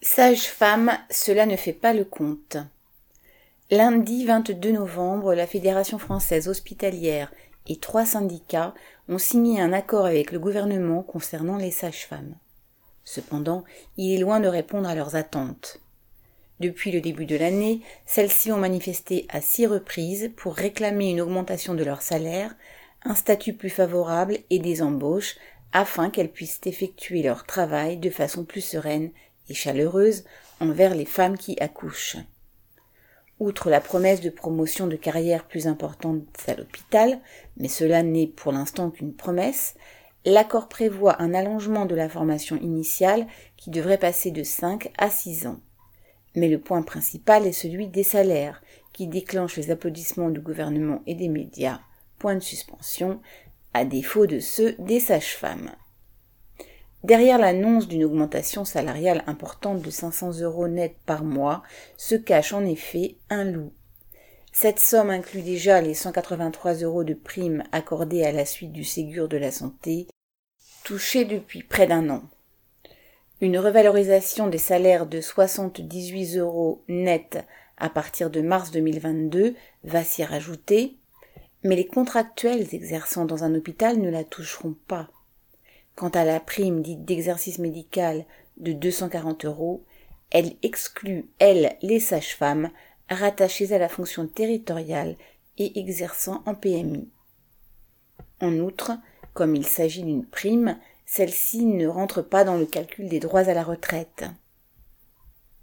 Sage-femme, cela ne fait pas le compte. Lundi 22 novembre, la Fédération française hospitalière et trois syndicats ont signé un accord avec le gouvernement concernant les sages-femmes. Cependant, il est loin de répondre à leurs attentes. Depuis le début de l'année, celles-ci ont manifesté à six reprises pour réclamer une augmentation de leur salaire, un statut plus favorable et des embauches afin qu'elles puissent effectuer leur travail de façon plus sereine et chaleureuse envers les femmes qui accouchent. Outre la promesse de promotion de carrière plus importante à l'hôpital, mais cela n'est pour l'instant qu'une promesse, l'accord prévoit un allongement de la formation initiale qui devrait passer de 5 à 6 ans. Mais le point principal est celui des salaires, qui déclenche les applaudissements du gouvernement et des médias. Point de suspension, à défaut de ceux des sages-femmes. Derrière l'annonce d'une augmentation salariale importante de 500 euros net par mois se cache en effet un loup. Cette somme inclut déjà les 183 euros de primes accordées à la suite du Ségur de la santé, touchées depuis près d'un an. Une revalorisation des salaires de 78 euros net à partir de mars 2022 va s'y rajouter, mais les contractuels exerçant dans un hôpital ne la toucheront pas. Quant à la prime dite d'exercice médical de 240 euros, elle exclut, elle, les sages-femmes rattachées à la fonction territoriale et exerçant en PMI. En outre, comme il s'agit d'une prime, celle-ci ne rentre pas dans le calcul des droits à la retraite.